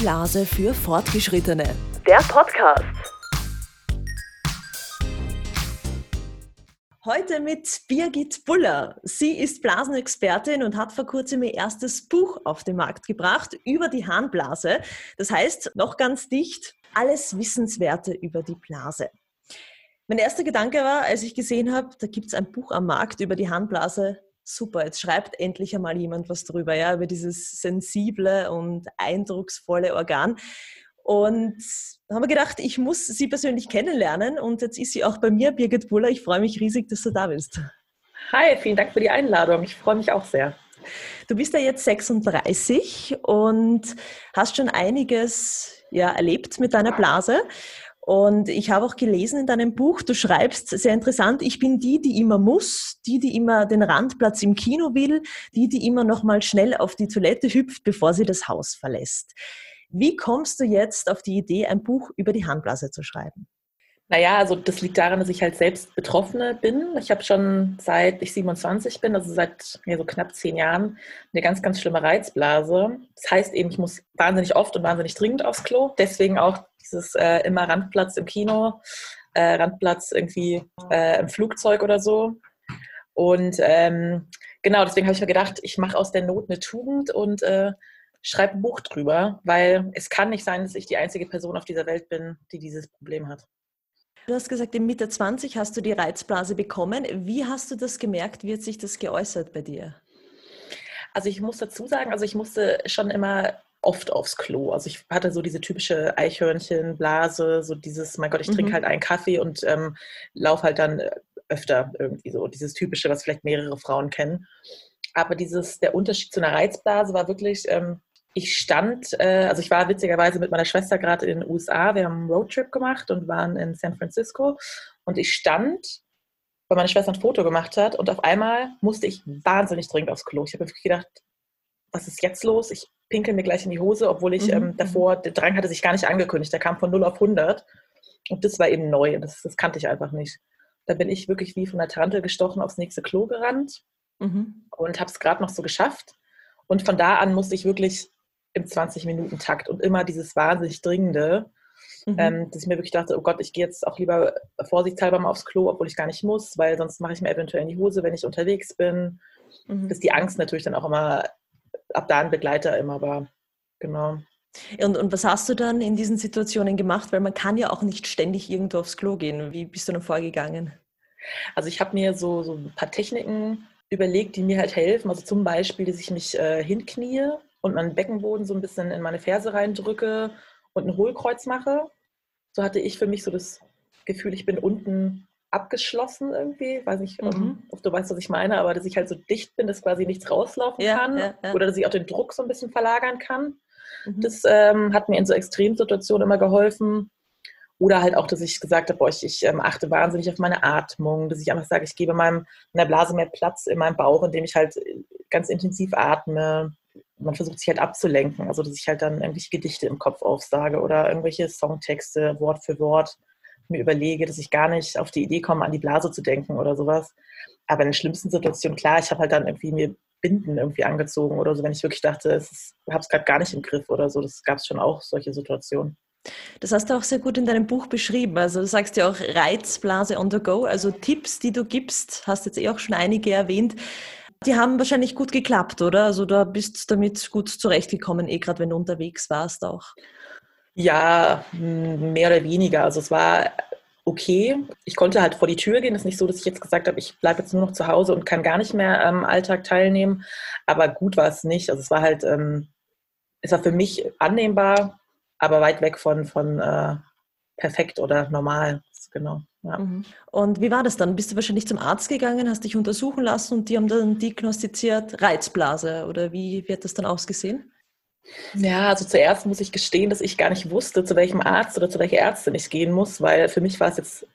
Blase für Fortgeschrittene. Der Podcast. Heute mit Birgit Buller. Sie ist Blasenexpertin und hat vor kurzem ihr erstes Buch auf den Markt gebracht über die Harnblase. Das heißt, noch ganz dicht, alles Wissenswerte über die Blase. Mein erster Gedanke war, als ich gesehen habe, da gibt es ein Buch am Markt über die Harnblase, super, jetzt schreibt endlich einmal jemand was drüber, ja, über dieses sensible und eindrucksvolle Organ. Und da haben wir gedacht, ich muss sie persönlich kennenlernen und jetzt ist sie auch bei mir, Birgit Buller. Ich freue mich riesig, dass du da bist. Hi, vielen Dank für die Einladung. Ich freue mich auch sehr. Du bist ja jetzt 36 und hast schon einiges ja, erlebt mit deiner Blase. Und ich habe auch gelesen in deinem Buch, du schreibst sehr interessant, ich bin die, die immer muss, die, die immer den Randplatz im Kino will, die, die immer noch mal schnell auf die Toilette hüpft, bevor sie das Haus verlässt. Wie kommst du jetzt auf die Idee, ein Buch über die Harnblase zu schreiben? Naja, also das liegt daran, dass ich halt selbst Betroffene bin. Ich habe schon seit ich 27 bin, also seit ja, so knapp zehn Jahren, eine ganz, ganz schlimme Reizblase. Das heißt eben, ich muss wahnsinnig oft und wahnsinnig dringend aufs Klo. Deswegen auch dieses äh, immer Randplatz im Kino, äh, Randplatz irgendwie äh, im Flugzeug oder so. Und ähm, genau, deswegen habe ich mir gedacht, ich mache aus der Not eine Tugend und äh, schreibe ein Buch drüber, weil es kann nicht sein, dass ich die einzige Person auf dieser Welt bin, die dieses Problem hat. Du hast gesagt, in Mitte 20 hast du die Reizblase bekommen. Wie hast du das gemerkt? Wie hat sich das geäußert bei dir? Also ich muss dazu sagen, also ich musste schon immer oft aufs Klo. Also ich hatte so diese typische Eichhörnchenblase, so dieses, mein Gott, ich trinke mhm. halt einen Kaffee und ähm, laufe halt dann äh, öfter irgendwie so. Dieses typische, was vielleicht mehrere Frauen kennen. Aber dieses, der Unterschied zu einer Reizblase war wirklich, ähm, ich stand, äh, also ich war witzigerweise mit meiner Schwester gerade in den USA, wir haben einen Roadtrip gemacht und waren in San Francisco und ich stand, weil meine Schwester ein Foto gemacht hat und auf einmal musste ich wahnsinnig dringend aufs Klo. Ich habe mir gedacht, was ist jetzt los? Ich pinkel mir gleich in die Hose, obwohl ich mhm. ähm, davor, der Drang hatte sich gar nicht angekündigt, der kam von 0 auf 100 und das war eben neu und das, das kannte ich einfach nicht. Da bin ich wirklich wie von der Tarantel gestochen aufs nächste Klo gerannt mhm. und habe es gerade noch so geschafft. Und von da an musste ich wirklich im 20-Minuten-Takt und immer dieses wahnsinnig Dringende, mhm. ähm, dass ich mir wirklich dachte, oh Gott, ich gehe jetzt auch lieber vorsichtshalber mal aufs Klo, obwohl ich gar nicht muss, weil sonst mache ich mir eventuell in die Hose, wenn ich unterwegs bin. Mhm. Dass die Angst natürlich dann auch immer ab da ein Begleiter immer war. Genau. Und, und was hast du dann in diesen Situationen gemacht? Weil man kann ja auch nicht ständig irgendwo aufs Klo gehen. Wie bist du dann vorgegangen? Also ich habe mir so, so ein paar Techniken überlegt, die mir halt helfen. Also zum Beispiel, dass ich mich äh, hinknie und meinen Beckenboden so ein bisschen in meine Ferse reindrücke und ein Hohlkreuz mache. So hatte ich für mich so das Gefühl, ich bin unten abgeschlossen irgendwie. Weiß nicht, mhm. ob du weißt, was ich meine, aber dass ich halt so dicht bin, dass quasi nichts rauslaufen ja, kann ja, ja. oder dass ich auch den Druck so ein bisschen verlagern kann. Mhm. Das ähm, hat mir in so Extremsituationen immer geholfen. Oder halt auch, dass ich gesagt habe, boah, ich, ich ähm, achte wahnsinnig auf meine Atmung, dass ich einfach sage, ich gebe meinem, meiner Blase mehr Platz in meinem Bauch, indem ich halt ganz intensiv atme man versucht sich halt abzulenken, also dass ich halt dann irgendwelche Gedichte im Kopf aufsage oder irgendwelche Songtexte Wort für Wort mir überlege, dass ich gar nicht auf die Idee komme, an die Blase zu denken oder sowas. Aber in den schlimmsten Situationen, klar, ich habe halt dann irgendwie mir Binden irgendwie angezogen oder so, wenn ich wirklich dachte, ich habe es gerade gar nicht im Griff oder so. Das gab es schon auch, solche Situationen. Das hast du auch sehr gut in deinem Buch beschrieben. Also du sagst ja auch Reizblase on the go, also Tipps, die du gibst, hast jetzt eh auch schon einige erwähnt. Die haben wahrscheinlich gut geklappt, oder? Also du bist damit gut zurechtgekommen, eh gerade wenn du unterwegs warst auch. Ja, mehr oder weniger. Also es war okay. Ich konnte halt vor die Tür gehen. Es ist nicht so, dass ich jetzt gesagt habe, ich bleibe jetzt nur noch zu Hause und kann gar nicht mehr am Alltag teilnehmen. Aber gut war es nicht. Also es war halt, ähm, es war für mich annehmbar, aber weit weg von, von äh, perfekt oder normal. Genau. Ja. Mhm. Und wie war das dann? Bist du wahrscheinlich zum Arzt gegangen, hast dich untersuchen lassen und die haben dann diagnostiziert Reizblase oder wie, wie hat das dann ausgesehen? Ja, also zuerst muss ich gestehen, dass ich gar nicht wusste, zu welchem Arzt oder zu welcher Ärztin ich gehen muss, weil für mich war es jetzt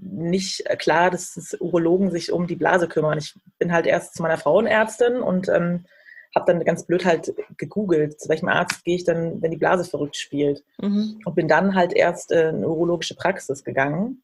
nicht klar, dass das Urologen sich um die Blase kümmern. Ich bin halt erst zu meiner Frauenärztin und ähm, habe dann ganz blöd halt gegoogelt, zu welchem Arzt gehe ich dann, wenn die Blase verrückt spielt. Mhm. Und bin dann halt erst in urologische Praxis gegangen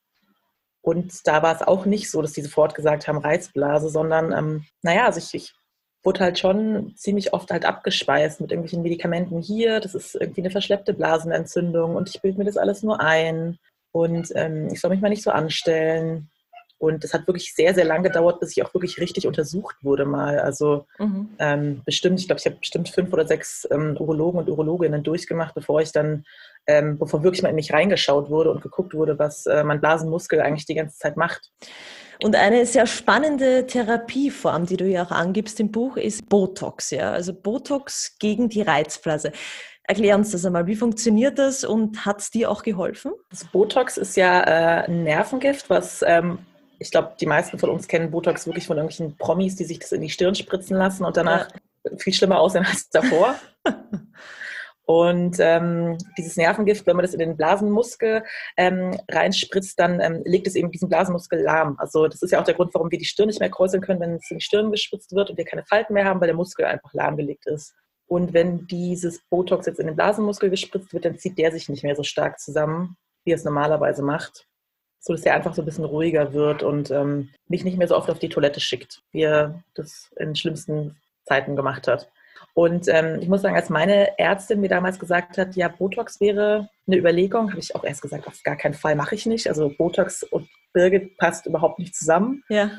und da war es auch nicht so, dass die sofort gesagt haben, Reizblase, sondern, ähm, naja, also ich, ich wurde halt schon ziemlich oft halt abgespeist mit irgendwelchen Medikamenten hier. Das ist irgendwie eine verschleppte Blasenentzündung und ich bilde mir das alles nur ein und ähm, ich soll mich mal nicht so anstellen. Und es hat wirklich sehr, sehr lang gedauert, bis ich auch wirklich richtig untersucht wurde mal. Also mhm. ähm, bestimmt, ich glaube, ich habe bestimmt fünf oder sechs ähm, Urologen und Urologinnen durchgemacht, bevor ich dann, ähm, bevor wirklich mal in mich reingeschaut wurde und geguckt wurde, was äh, mein Blasenmuskel eigentlich die ganze Zeit macht. Und eine sehr spannende Therapieform, die du ja auch angibst im Buch, ist Botox. Ja? Also Botox gegen die Reizblase. Erklär uns das einmal. Wie funktioniert das und hat es dir auch geholfen? Das Botox ist ja äh, ein Nervengift, was ähm, ich glaube, die meisten von uns kennen Botox wirklich von irgendwelchen Promis, die sich das in die Stirn spritzen lassen und danach ja. viel schlimmer aussehen als davor. und ähm, dieses Nervengift, wenn man das in den Blasenmuskel ähm, reinspritzt, dann ähm, legt es eben diesen Blasenmuskel lahm. Also das ist ja auch der Grund, warum wir die Stirn nicht mehr kräuseln können, wenn es in die Stirn gespritzt wird und wir keine Falten mehr haben, weil der Muskel einfach lahmgelegt ist. Und wenn dieses Botox jetzt in den Blasenmuskel gespritzt wird, dann zieht der sich nicht mehr so stark zusammen, wie es normalerweise macht so dass er einfach so ein bisschen ruhiger wird und ähm, mich nicht mehr so oft auf die Toilette schickt, wie er das in schlimmsten Zeiten gemacht hat. Und ähm, ich muss sagen, als meine Ärztin mir damals gesagt hat, ja, Botox wäre eine Überlegung, habe ich auch erst gesagt, auf gar keinen Fall mache ich nicht. Also Botox und Birgit passt überhaupt nicht zusammen. Ja.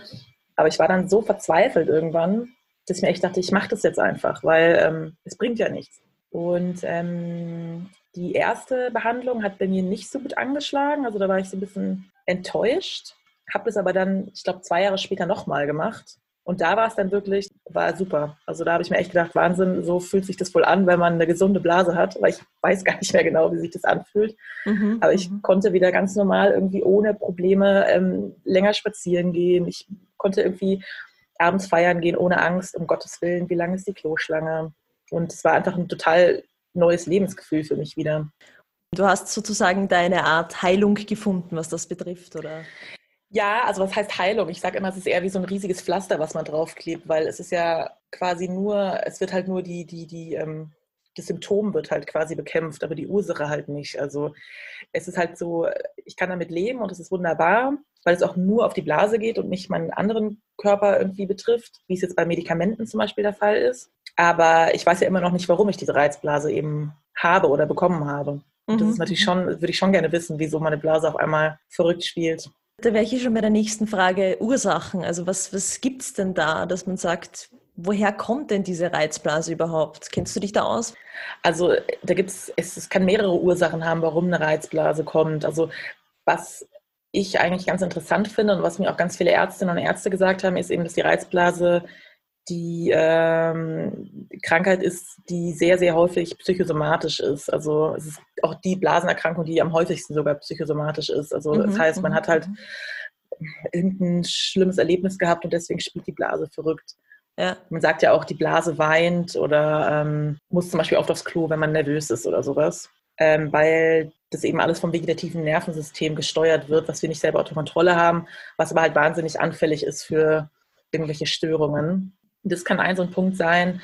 Aber ich war dann so verzweifelt irgendwann, dass ich mir echt dachte, ich mache das jetzt einfach, weil ähm, es bringt ja nichts. Und ähm, die erste Behandlung hat bei mir nicht so gut angeschlagen. Also da war ich so ein bisschen enttäuscht. Habe es aber dann, ich glaube, zwei Jahre später nochmal gemacht. Und da war es dann wirklich, war super. Also da habe ich mir echt gedacht, Wahnsinn, so fühlt sich das wohl an, wenn man eine gesunde Blase hat, weil ich weiß gar nicht mehr genau, wie sich das anfühlt. Mhm. Aber ich mhm. konnte wieder ganz normal irgendwie ohne Probleme ähm, länger spazieren gehen. Ich konnte irgendwie abends feiern gehen ohne Angst, um Gottes Willen, wie lang ist die Kloschlange. Und es war einfach ein total neues Lebensgefühl für mich wieder. Du hast sozusagen deine Art Heilung gefunden, was das betrifft, oder? Ja, also was heißt Heilung? Ich sage immer, es ist eher wie so ein riesiges Pflaster, was man draufklebt, weil es ist ja quasi nur, es wird halt nur die, die, die, ähm, das Symptom wird halt quasi bekämpft, aber die Ursache halt nicht. Also es ist halt so, ich kann damit leben und es ist wunderbar, weil es auch nur auf die Blase geht und nicht meinen anderen Körper irgendwie betrifft, wie es jetzt bei Medikamenten zum Beispiel der Fall ist. Aber ich weiß ja immer noch nicht, warum ich diese Reizblase eben habe oder bekommen habe. Und das ist mhm, natürlich mhm. schon, würde ich schon gerne wissen, wieso meine Blase auf einmal verrückt spielt. Da wäre ich schon bei der nächsten Frage Ursachen. Also was, was gibt es denn da, dass man sagt, woher kommt denn diese Reizblase überhaupt? Kennst du dich da aus? Also da gibt es, es kann mehrere Ursachen haben, warum eine Reizblase kommt. Also was ich eigentlich ganz interessant finde und was mir auch ganz viele Ärztinnen und Ärzte gesagt haben, ist eben, dass die Reizblase die ähm, Krankheit ist, die sehr, sehr häufig psychosomatisch ist. Also es ist auch die Blasenerkrankung, die am häufigsten sogar psychosomatisch ist. Also mhm, das heißt, man mhm, hat halt mhm. irgendein schlimmes Erlebnis gehabt und deswegen spielt die Blase verrückt. Ja. Man sagt ja auch, die Blase weint oder ähm, muss zum Beispiel oft aufs Klo, wenn man nervös ist oder sowas. Ähm, weil das eben alles vom vegetativen Nervensystem gesteuert wird, was wir nicht selber unter Kontrolle haben, was aber halt wahnsinnig anfällig ist für irgendwelche Störungen. Das kann ein so ein Punkt sein.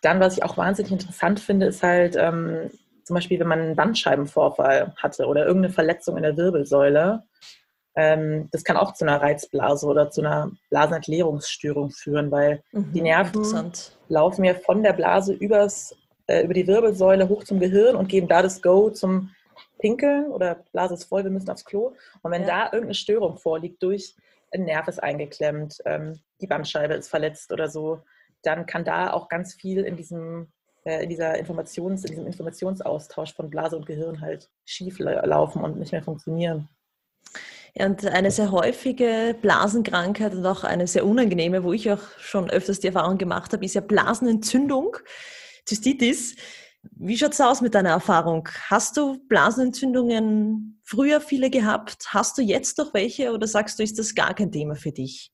Dann, was ich auch wahnsinnig interessant finde, ist halt ähm, zum Beispiel, wenn man einen Bandscheibenvorfall hatte oder irgendeine Verletzung in der Wirbelsäule. Ähm, das kann auch zu einer Reizblase oder zu einer Blasenentleerungsstörung führen, weil mhm, die Nerven laufen ja von der Blase übers, äh, über die Wirbelsäule hoch zum Gehirn und geben da das Go zum Pinkeln oder Blase ist voll, wir müssen aufs Klo. Und wenn ja. da irgendeine Störung vorliegt durch ein Nerv ist eingeklemmt, ähm, die Bandscheibe ist verletzt oder so, dann kann da auch ganz viel in diesem äh, in dieser Informations, in diesem Informationsaustausch von Blase und Gehirn halt schief laufen und nicht mehr funktionieren. Und eine sehr häufige Blasenkrankheit und auch eine sehr unangenehme, wo ich auch schon öfters die Erfahrung gemacht habe, ist ja Blasenentzündung, Zystitis. Wie schaut es aus mit deiner Erfahrung? Hast du Blasenentzündungen früher viele gehabt? Hast du jetzt noch welche oder sagst du, ist das gar kein Thema für dich?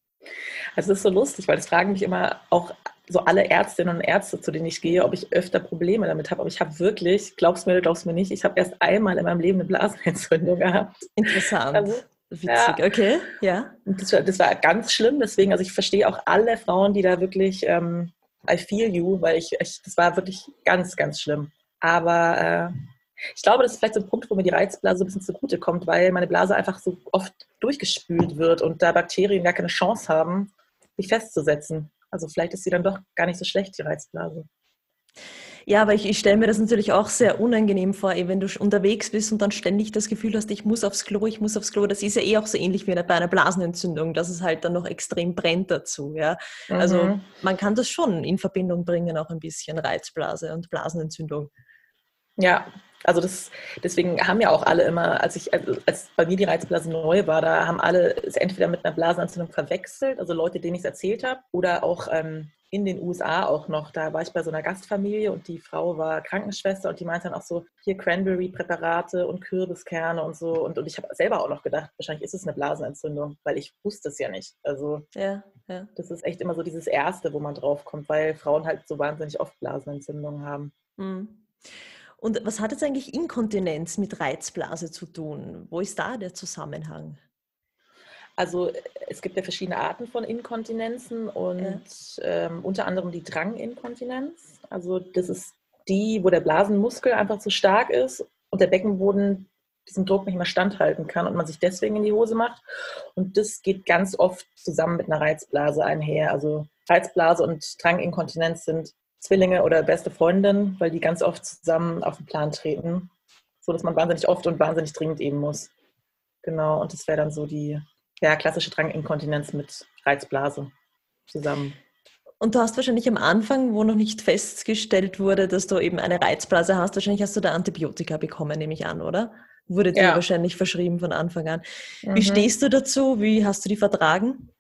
Also es ist so lustig, weil das fragen mich immer auch so alle Ärztinnen und Ärzte, zu denen ich gehe, ob ich öfter Probleme damit habe. Aber ich habe wirklich, glaubst du mir oder glaubst du mir nicht, ich habe erst einmal in meinem Leben eine Blasenentzündung gehabt. Interessant. Also, Witzig, ja. okay, ja. Das war, das war, ganz schlimm, deswegen, also ich verstehe auch alle Frauen, die da wirklich ähm, I feel you, weil ich, ich das war wirklich ganz, ganz schlimm. Aber äh, ich glaube, das ist vielleicht so ein Punkt, wo mir die Reizblase ein bisschen zugute kommt, weil meine Blase einfach so oft durchgespült wird und da Bakterien gar keine Chance haben, sich festzusetzen. Also vielleicht ist sie dann doch gar nicht so schlecht, die Reizblase. Ja, aber ich, ich stelle mir das natürlich auch sehr unangenehm vor, wenn du unterwegs bist und dann ständig das Gefühl hast, ich muss aufs Klo, ich muss aufs Klo. Das ist ja eh auch so ähnlich wie bei einer Blasenentzündung, dass es halt dann noch extrem brennt dazu. Ja? Also mhm. man kann das schon in Verbindung bringen, auch ein bisschen Reizblase und Blasenentzündung. Ja, also das, deswegen haben ja auch alle immer, als ich, also als bei mir die Reizblase neu war, da haben alle es entweder mit einer Blasenentzündung verwechselt, also Leute, denen ich es erzählt habe, oder auch ähm, in den USA auch noch. Da war ich bei so einer Gastfamilie und die Frau war Krankenschwester und die meinte dann auch so, hier Cranberry-Präparate und Kürbiskerne und so. Und, und ich habe selber auch noch gedacht, wahrscheinlich ist es eine Blasenentzündung, weil ich wusste es ja nicht. Also ja, ja. das ist echt immer so dieses Erste, wo man drauf kommt, weil Frauen halt so wahnsinnig oft Blasenentzündungen haben. Mhm. Und was hat jetzt eigentlich Inkontinenz mit Reizblase zu tun? Wo ist da der Zusammenhang? Also es gibt ja verschiedene Arten von Inkontinenzen und ja. ähm, unter anderem die Dranginkontinenz. Also das ist die, wo der Blasenmuskel einfach zu stark ist und der Beckenboden diesem Druck nicht mehr standhalten kann und man sich deswegen in die Hose macht. Und das geht ganz oft zusammen mit einer Reizblase einher. Also Reizblase und Dranginkontinenz sind Zwillinge oder beste Freundinnen, weil die ganz oft zusammen auf den Plan treten, so dass man wahnsinnig oft und wahnsinnig dringend eben muss. Genau, und das wäre dann so die ja, klassische Dranginkontinenz mit Reizblase zusammen. Und du hast wahrscheinlich am Anfang, wo noch nicht festgestellt wurde, dass du eben eine Reizblase hast, wahrscheinlich hast du da Antibiotika bekommen, nehme ich an, oder? Wurde dir ja. wahrscheinlich verschrieben von Anfang an. Mhm. Wie stehst du dazu? Wie hast du die vertragen?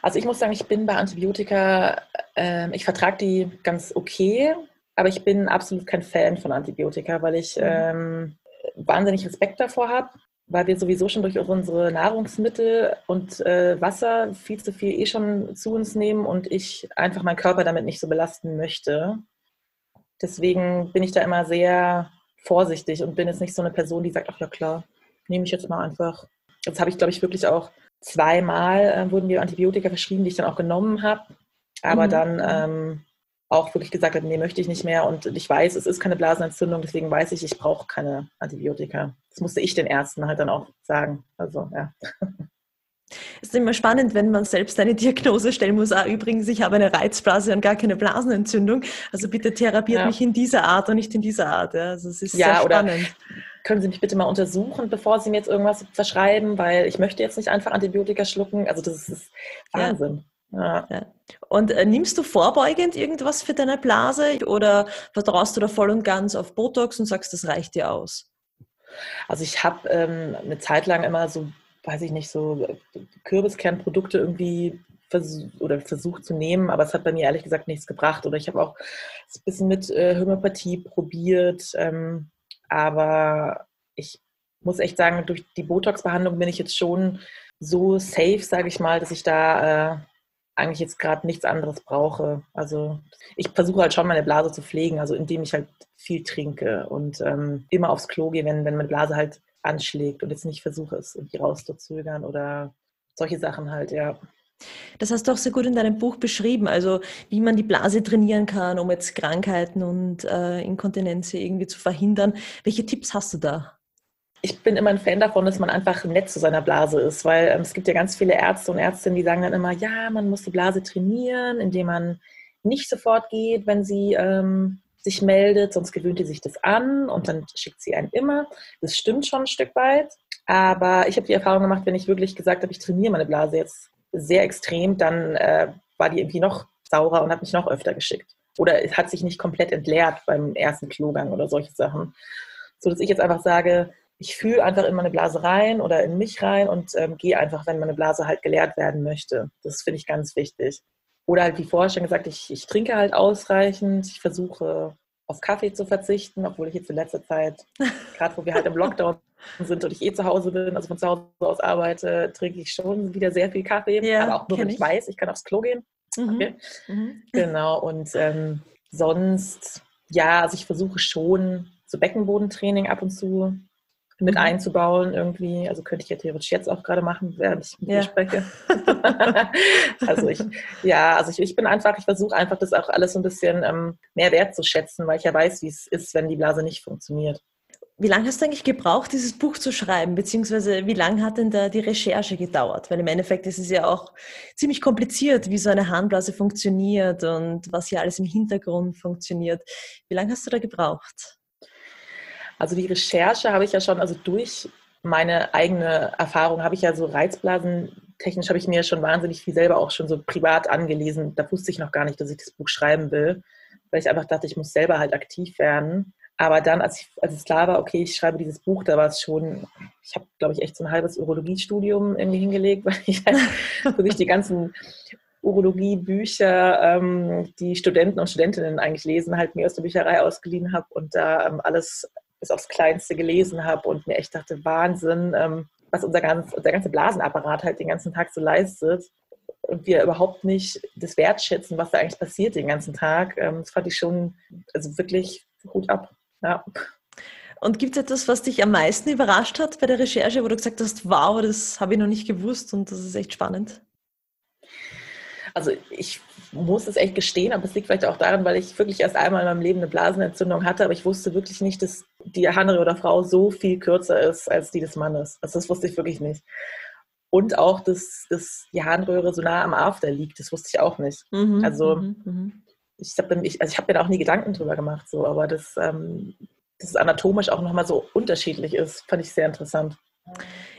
Also ich muss sagen, ich bin bei Antibiotika, äh, ich vertrage die ganz okay, aber ich bin absolut kein Fan von Antibiotika, weil ich mhm. ähm, wahnsinnig Respekt davor habe weil wir sowieso schon durch unsere Nahrungsmittel und äh, Wasser viel zu viel eh schon zu uns nehmen und ich einfach meinen Körper damit nicht so belasten möchte. Deswegen bin ich da immer sehr vorsichtig und bin jetzt nicht so eine Person, die sagt, ach ja klar, nehme ich jetzt mal einfach. Jetzt habe ich, glaube ich, wirklich auch zweimal äh, wurden mir Antibiotika verschrieben, die ich dann auch genommen habe. Aber mhm. dann ähm, auch wirklich gesagt hat, nee, möchte ich nicht mehr. Und ich weiß, es ist keine Blasenentzündung, deswegen weiß ich, ich brauche keine Antibiotika. Das musste ich den Ärzten halt dann auch sagen. Also, ja. Es ist immer spannend, wenn man selbst eine Diagnose stellen muss. Ah, übrigens, ich habe eine Reizblase und gar keine Blasenentzündung. Also bitte therapiert ja. mich in dieser Art und nicht in dieser Art. Ja, also es ist ja, sehr spannend. können Sie mich bitte mal untersuchen, bevor Sie mir jetzt irgendwas verschreiben, weil ich möchte jetzt nicht einfach Antibiotika schlucken. Also das ist Wahnsinn. Ja. Ja. Und äh, nimmst du vorbeugend irgendwas für deine Blase oder vertraust du da voll und ganz auf Botox und sagst, das reicht dir aus? Also ich habe ähm, eine Zeit lang immer so, weiß ich nicht, so Kürbiskernprodukte irgendwie vers oder versucht zu nehmen, aber es hat bei mir ehrlich gesagt nichts gebracht. Oder ich habe auch ein bisschen mit äh, Homöopathie probiert, ähm, aber ich muss echt sagen, durch die Botox-Behandlung bin ich jetzt schon so safe, sage ich mal, dass ich da äh, eigentlich jetzt gerade nichts anderes brauche. Also ich versuche halt schon meine Blase zu pflegen, also indem ich halt viel trinke und ähm, immer aufs Klo gehe, wenn, wenn meine Blase halt anschlägt und jetzt nicht versuche, es irgendwie rauszuzögern oder solche Sachen halt, ja. Das hast du auch sehr gut in deinem Buch beschrieben, also wie man die Blase trainieren kann, um jetzt Krankheiten und äh, Inkontinenz irgendwie zu verhindern. Welche Tipps hast du da? Ich bin immer ein Fan davon, dass man einfach nett zu seiner Blase ist, weil ähm, es gibt ja ganz viele Ärzte und Ärztinnen, die sagen dann immer, ja, man muss die Blase trainieren, indem man nicht sofort geht, wenn sie ähm, sich meldet, sonst gewöhnt die sich das an und dann schickt sie einen immer. Das stimmt schon ein Stück weit, aber ich habe die Erfahrung gemacht, wenn ich wirklich gesagt habe, ich trainiere meine Blase jetzt sehr extrem, dann äh, war die irgendwie noch saurer und hat mich noch öfter geschickt. Oder es hat sich nicht komplett entleert beim ersten Klogang oder solche Sachen. So dass ich jetzt einfach sage, ich fühle einfach in meine Blase rein oder in mich rein und ähm, gehe einfach, wenn meine Blase halt geleert werden möchte. Das finde ich ganz wichtig. Oder halt wie vorher schon gesagt, ich, ich trinke halt ausreichend. Ich versuche auf Kaffee zu verzichten, obwohl ich jetzt in letzter Zeit, gerade wo wir halt im Lockdown sind und ich eh zu Hause bin, also von zu Hause aus arbeite, trinke ich schon wieder sehr viel Kaffee. Ja, aber auch nur, wenn ich, weiß, ich kann aufs Klo gehen. Mhm. Okay. Mhm. Genau, und ähm, sonst, ja, also ich versuche schon so Beckenbodentraining ab und zu mit mhm. einzubauen irgendwie. Also könnte ich ja theoretisch jetzt auch gerade machen, während ich mit ja. dir spreche. also ich, ja, also ich, ich bin einfach, ich versuche einfach das auch alles so ein bisschen ähm, mehr wertzuschätzen, weil ich ja weiß, wie es ist, wenn die Blase nicht funktioniert. Wie lange hast du eigentlich gebraucht, dieses Buch zu schreiben? Beziehungsweise wie lange hat denn da die Recherche gedauert? Weil im Endeffekt ist es ja auch ziemlich kompliziert, wie so eine Harnblase funktioniert und was hier alles im Hintergrund funktioniert. Wie lange hast du da gebraucht? Also die Recherche habe ich ja schon, also durch meine eigene Erfahrung habe ich ja so Reizblasen technisch habe ich mir schon wahnsinnig viel selber auch schon so privat angelesen. Da wusste ich noch gar nicht, dass ich das Buch schreiben will, weil ich einfach dachte, ich muss selber halt aktiv werden. Aber dann, als, ich, als es klar war, okay, ich schreibe dieses Buch, da war es schon, ich habe, glaube ich, echt so ein halbes Urologiestudium irgendwie hingelegt, weil ich halt wirklich die ganzen Urologie-Bücher, ähm, die Studenten und Studentinnen eigentlich lesen, halt mir aus der Bücherei ausgeliehen habe und da ähm, alles bis aufs Kleinste gelesen habe und mir echt dachte, Wahnsinn, ähm, was unser, ganz, unser ganzer Blasenapparat halt den ganzen Tag so leistet und wir überhaupt nicht das wertschätzen, was da eigentlich passiert den ganzen Tag. Ähm, das fand ich schon, also wirklich Hut ab. Ja. Und gibt es etwas, was dich am meisten überrascht hat bei der Recherche, wo du gesagt hast, wow, das habe ich noch nicht gewusst und das ist echt spannend? Also ich muss es echt gestehen, aber es liegt vielleicht auch daran, weil ich wirklich erst einmal in meinem Leben eine Blasenentzündung hatte, aber ich wusste wirklich nicht, dass die Harnröhre der Frau so viel kürzer ist als die des Mannes. Also das wusste ich wirklich nicht. Und auch, dass, dass die Harnröhre so nah am After liegt, das wusste ich auch nicht. Mhm, also mhm, mhm. ich habe ich, also hab mir da auch nie Gedanken drüber gemacht, so, aber das, ähm, dass es anatomisch auch nochmal so unterschiedlich ist, fand ich sehr interessant.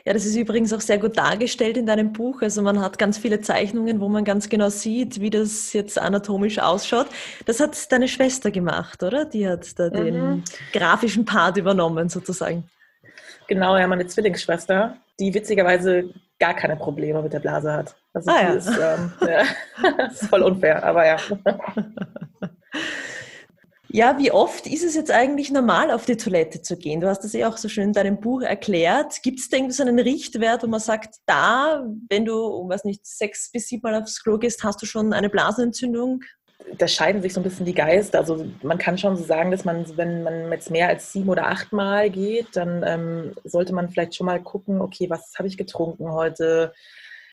Ja, das ist übrigens auch sehr gut dargestellt in deinem Buch. Also man hat ganz viele Zeichnungen, wo man ganz genau sieht, wie das jetzt anatomisch ausschaut. Das hat deine Schwester gemacht, oder? Die hat da mhm. den grafischen Part übernommen, sozusagen. Genau, ja, meine Zwillingsschwester, die witzigerweise gar keine Probleme mit der Blase hat. Also ah, ja. Ist, ähm, ja, ist voll unfair, aber ja. Ja, wie oft ist es jetzt eigentlich normal, auf die Toilette zu gehen? Du hast das ja auch so schön in deinem Buch erklärt. Gibt es da irgendwie so einen Richtwert, wo man sagt, da, wenn du, weiß nicht, sechs bis sieben Mal aufs Klo gehst, hast du schon eine Blasenentzündung? Da scheiden sich so ein bisschen die Geister. Also man kann schon so sagen, dass man, wenn man jetzt mehr als sieben oder acht Mal geht, dann ähm, sollte man vielleicht schon mal gucken, okay, was habe ich getrunken heute?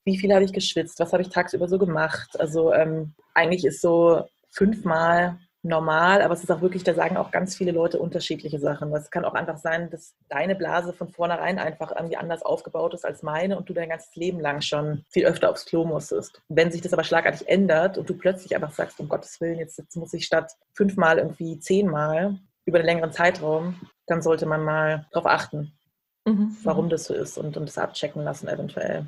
Wie viel habe ich geschwitzt? Was habe ich tagsüber so gemacht? Also ähm, eigentlich ist so fünfmal normal, aber es ist auch wirklich, da sagen auch ganz viele Leute unterschiedliche Sachen. Es kann auch einfach sein, dass deine Blase von vornherein einfach irgendwie anders aufgebaut ist als meine und du dein ganzes Leben lang schon viel öfter aufs Klo musstest. Wenn sich das aber schlagartig ändert und du plötzlich einfach sagst, um Gottes Willen, jetzt, jetzt muss ich statt fünfmal irgendwie zehnmal über einen längeren Zeitraum, dann sollte man mal darauf achten, mhm. warum das so ist und, und das abchecken lassen eventuell.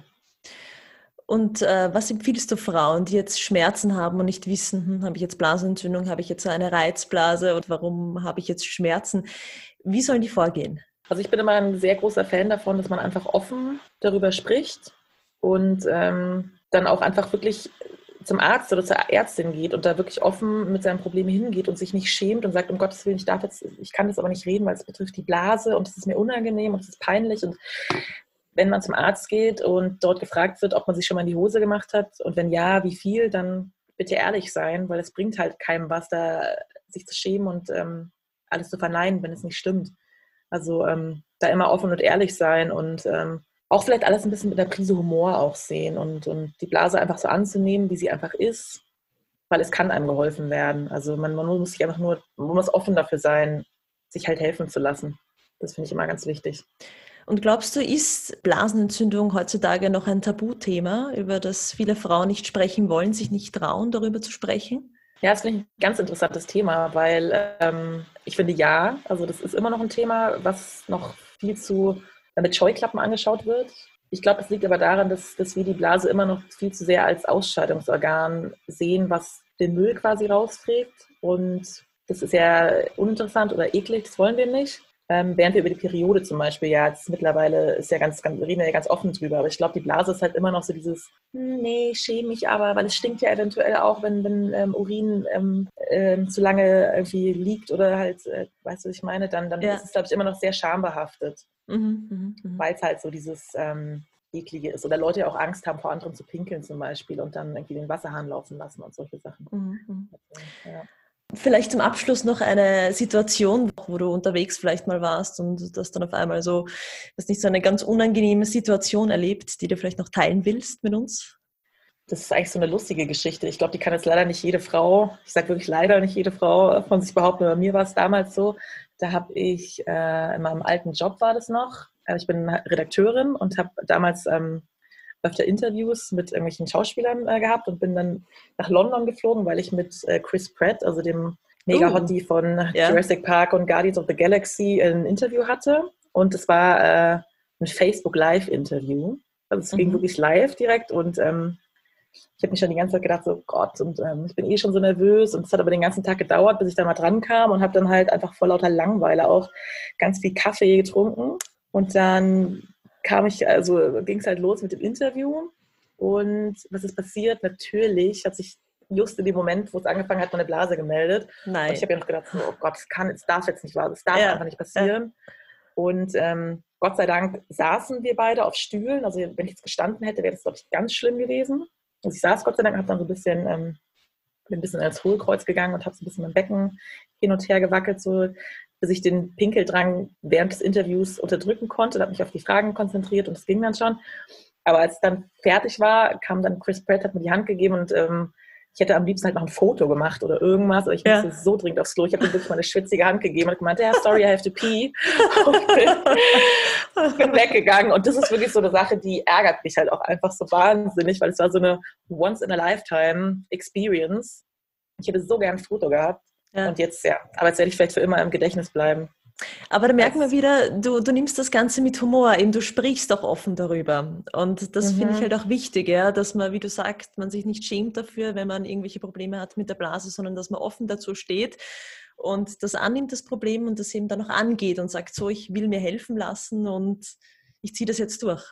Und äh, was empfiehlst du Frauen, die jetzt Schmerzen haben und nicht wissen, hm, habe ich jetzt Blasenentzündung, habe ich jetzt eine Reizblase und warum habe ich jetzt Schmerzen? Wie sollen die vorgehen? Also ich bin immer ein sehr großer Fan davon, dass man einfach offen darüber spricht und ähm, dann auch einfach wirklich zum Arzt oder zur Ärztin geht und da wirklich offen mit seinen Problemen hingeht und sich nicht schämt und sagt, um Gottes Willen, ich darf jetzt, ich kann das aber nicht reden, weil es betrifft die Blase und es ist mir unangenehm und es ist peinlich und wenn man zum Arzt geht und dort gefragt wird, ob man sich schon mal in die Hose gemacht hat und wenn ja, wie viel, dann bitte ehrlich sein, weil es bringt halt keinem was, da sich zu schämen und ähm, alles zu verneinen, wenn es nicht stimmt. Also ähm, da immer offen und ehrlich sein und ähm, auch vielleicht alles ein bisschen mit einer Prise Humor auch sehen und, und die Blase einfach so anzunehmen, wie sie einfach ist, weil es kann einem geholfen werden. Also man, man muss sich einfach nur, man muss offen dafür sein, sich halt helfen zu lassen. Das finde ich immer ganz wichtig. Und glaubst du, ist Blasenentzündung heutzutage noch ein Tabuthema, über das viele Frauen nicht sprechen wollen, sich nicht trauen, darüber zu sprechen? Ja, das finde ich ein ganz interessantes Thema, weil ähm, ich finde ja, also das ist immer noch ein Thema, was noch viel zu mit Scheuklappen angeschaut wird. Ich glaube, es liegt aber daran, dass, dass wir die Blase immer noch viel zu sehr als Ausscheidungsorgan sehen, was den Müll quasi rausträgt. Und das ist ja uninteressant oder eklig, das wollen wir nicht. Ähm, während wir über die Periode zum Beispiel, ja, jetzt mittlerweile ist ja ganz, ganz, reden wir ja ganz offen drüber, aber ich glaube, die Blase ist halt immer noch so dieses, hm, nee, schäme mich aber, weil es stinkt ja eventuell auch, wenn, wenn ähm, Urin ähm, ähm, zu lange irgendwie liegt oder halt, äh, weißt du, was ich meine, dann, dann ja. ist es, glaube ich, immer noch sehr schambehaftet, mhm, mh, mh. weil es halt so dieses ähm, eklige ist. Oder Leute ja auch Angst haben, vor anderen zu pinkeln zum Beispiel und dann irgendwie den Wasserhahn laufen lassen und solche Sachen. Mhm. mhm. Ja. Vielleicht zum Abschluss noch eine Situation, wo du unterwegs vielleicht mal warst und das dann auf einmal so, das nicht so eine ganz unangenehme Situation erlebt, die du vielleicht noch teilen willst mit uns? Das ist eigentlich so eine lustige Geschichte. Ich glaube, die kann jetzt leider nicht jede Frau, ich sage wirklich leider nicht jede Frau von sich behaupten, aber mir war es damals so. Da habe ich, äh, in meinem alten Job war das noch, äh, ich bin Redakteurin und habe damals ähm, öfter Interviews mit irgendwelchen Schauspielern äh, gehabt und bin dann nach London geflogen, weil ich mit äh, Chris Pratt, also dem Mega-Hottie uh, von ja. Jurassic Park und Guardians of the Galaxy, ein Interview hatte. Und es war äh, ein Facebook Live-Interview. Also es mhm. ging wirklich live direkt und ähm, ich habe mich schon die ganze Zeit gedacht, so Gott, und ähm, ich bin eh schon so nervös und es hat aber den ganzen Tag gedauert, bis ich da mal dran kam und habe dann halt einfach vor lauter Langweile auch ganz viel Kaffee getrunken und dann kam ich, also ging es halt los mit dem Interview und was ist passiert? Natürlich hat sich just in dem Moment, wo es angefangen hat, meine Blase gemeldet. Nein. Und ich habe ja noch gedacht, oh Gott, das kann, es darf jetzt nicht wahr, das darf ja. einfach nicht passieren. Ja. Und ähm, Gott sei Dank saßen wir beide auf Stühlen. Also wenn ich jetzt gestanden hätte, wäre das, glaube ich, ganz schlimm gewesen. Also ich saß Gott sei Dank, habe dann so ein bisschen, ähm, bin ein bisschen als Hohlkreuz gegangen und habe so ein bisschen mein Becken hin und her gewackelt, so bis ich den Pinkeldrang während des Interviews unterdrücken konnte, habe mich auf die Fragen konzentriert und es ging dann schon. Aber als es dann fertig war, kam dann Chris Pratt, hat mir die Hand gegeben und ähm, ich hätte am liebsten halt noch ein Foto gemacht oder irgendwas, aber ich ja. musste so dringend aufs Klo. Ich habe ihm wirklich meine schwitzige Hand gegeben und gemeint, ja, sorry, I have to pee. und bin, bin weggegangen. Und das ist wirklich so eine Sache, die ärgert mich halt auch einfach so wahnsinnig, weil es war so eine Once-in-a-Lifetime-Experience. Ich hätte so gern ein Foto gehabt. Ja. Und jetzt, ja, aber jetzt werde ich vielleicht für immer im Gedächtnis bleiben. Aber da merken wir wieder, du, du nimmst das Ganze mit Humor, eben du sprichst auch offen darüber. Und das mhm. finde ich mhm. halt auch wichtig, ja, dass man, wie du sagst, man sich nicht schämt dafür, wenn man irgendwelche Probleme hat mit der Blase, sondern dass man offen dazu steht und das annimmt, das Problem, und das eben dann auch angeht und sagt, so, ich will mir helfen lassen und ich ziehe das jetzt durch.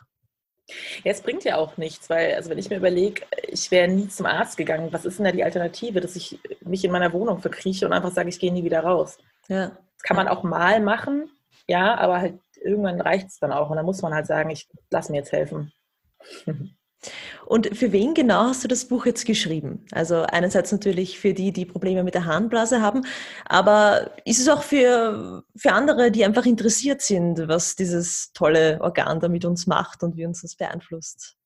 Ja, es bringt ja auch nichts, weil, also wenn ich mir überlege, ich wäre nie zum Arzt gegangen, was ist denn da die Alternative, dass ich mich in meiner Wohnung verkrieche und einfach sage, ich gehe nie wieder raus? Ja. Das kann man auch mal machen, ja, aber halt irgendwann reicht es dann auch und dann muss man halt sagen, ich lasse mir jetzt helfen. Und für wen genau hast du das Buch jetzt geschrieben? Also einerseits natürlich für die, die Probleme mit der Harnblase haben, aber ist es auch für, für andere, die einfach interessiert sind, was dieses tolle Organ da mit uns macht und wie uns das beeinflusst?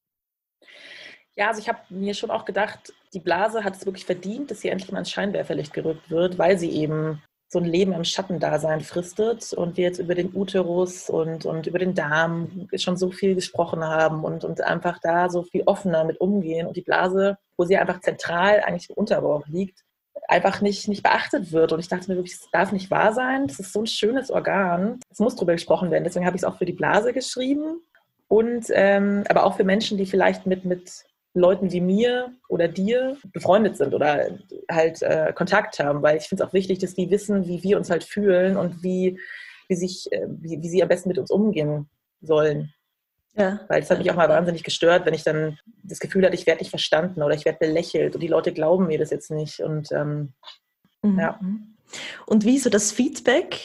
Ja, also ich habe mir schon auch gedacht, die Blase hat es wirklich verdient, dass sie endlich mal ins Scheinwerferlicht gerückt wird, weil sie eben so ein Leben im Schattendasein fristet und wir jetzt über den Uterus und, und über den Darm schon so viel gesprochen haben und, und einfach da so viel offener mit umgehen und die Blase, wo sie einfach zentral eigentlich im Unterbauch liegt, einfach nicht, nicht beachtet wird. Und ich dachte mir wirklich, das darf nicht wahr sein. Das ist so ein schönes Organ. Es muss darüber gesprochen werden. Deswegen habe ich es auch für die Blase geschrieben. Und ähm, aber auch für Menschen, die vielleicht mit, mit Leuten wie mir oder dir befreundet sind oder halt äh, Kontakt haben, weil ich finde es auch wichtig, dass die wissen, wie wir uns halt fühlen und wie, wie, sich, äh, wie, wie sie am besten mit uns umgehen sollen. Ja. Weil es hat mich auch mal wahnsinnig gestört, wenn ich dann das Gefühl hatte, ich werde nicht verstanden oder ich werde belächelt und die Leute glauben mir das jetzt nicht. Und ähm, mhm. ja. Und wie so das Feedback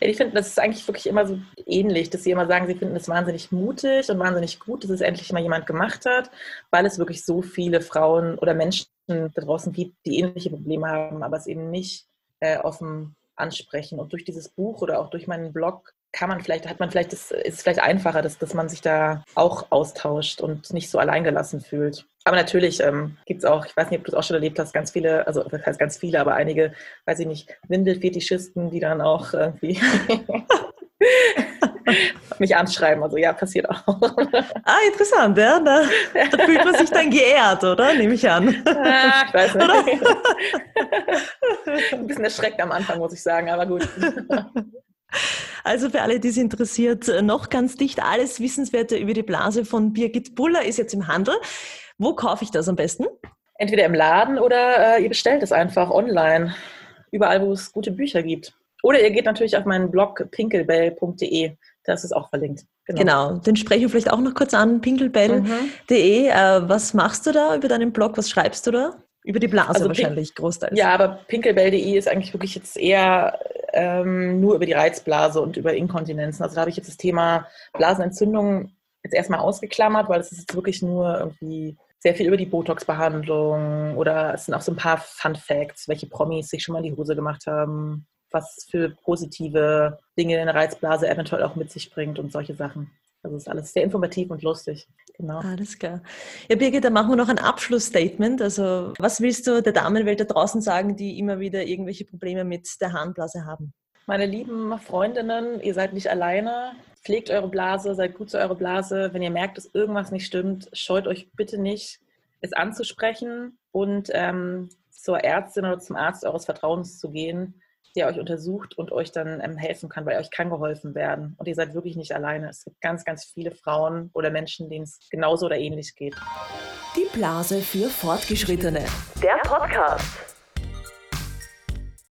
ja, ich finde, das ist eigentlich wirklich immer so ähnlich, dass sie immer sagen, sie finden es wahnsinnig mutig und wahnsinnig gut, dass es endlich mal jemand gemacht hat, weil es wirklich so viele Frauen oder Menschen da draußen gibt, die ähnliche Probleme haben, aber es eben nicht äh, offen ansprechen. Und durch dieses Buch oder auch durch meinen Blog kann man vielleicht, hat man vielleicht, das, ist es vielleicht einfacher, dass, dass man sich da auch austauscht und nicht so alleingelassen fühlt. Aber natürlich ähm, gibt es auch, ich weiß nicht, ob du es auch schon erlebt hast, ganz viele, also das heißt ganz viele, aber einige, weiß ich nicht, Windelfetischisten, die dann auch irgendwie mich anschreiben. Also ja, passiert auch. Ah, interessant, ja. Da, da fühlt man sich dann geehrt, oder? Nehme ich an. Ah, ich weiß nicht. Ein bisschen erschreckt am Anfang, muss ich sagen, aber gut. Also für alle, die es interessiert, noch ganz dicht alles Wissenswerte über die Blase von Birgit Buller ist jetzt im Handel. Wo kaufe ich das am besten? Entweder im Laden oder äh, ihr bestellt es einfach online. Überall, wo es gute Bücher gibt. Oder ihr geht natürlich auf meinen Blog pinkelbell.de. Da ist es auch verlinkt. Genau. genau. den spreche ich vielleicht auch noch kurz an, pinkelbell.de. Mhm. Äh, was machst du da über deinen Blog? Was schreibst du da? Über die Blase also wahrscheinlich Pink großteils. Ja, aber pinkelbell.de ist eigentlich wirklich jetzt eher ähm, nur über die Reizblase und über Inkontinenzen. Also da habe ich jetzt das Thema Blasenentzündung jetzt erstmal ausgeklammert, weil es ist jetzt wirklich nur irgendwie sehr viel über die Botox-Behandlung oder es sind auch so ein paar Fun Facts, welche Promis sich schon mal in die Hose gemacht haben, was für positive Dinge eine Reizblase eventuell auch mit sich bringt und solche Sachen. Also es ist alles sehr informativ und lustig. Genau. Alles klar. Ja, Birgit, dann machen wir noch ein Abschlussstatement. Also was willst du der Damenwelt da draußen sagen, die immer wieder irgendwelche Probleme mit der Harnblase haben? Meine lieben Freundinnen, ihr seid nicht alleine. Pflegt eure Blase, seid gut zu eurer Blase. Wenn ihr merkt, dass irgendwas nicht stimmt, scheut euch bitte nicht, es anzusprechen und ähm, zur Ärztin oder zum Arzt eures Vertrauens zu gehen, der euch untersucht und euch dann ähm, helfen kann, weil euch kann geholfen werden. Und ihr seid wirklich nicht alleine. Es gibt ganz, ganz viele Frauen oder Menschen, denen es genauso oder ähnlich geht. Die Blase für Fortgeschrittene. Der Podcast.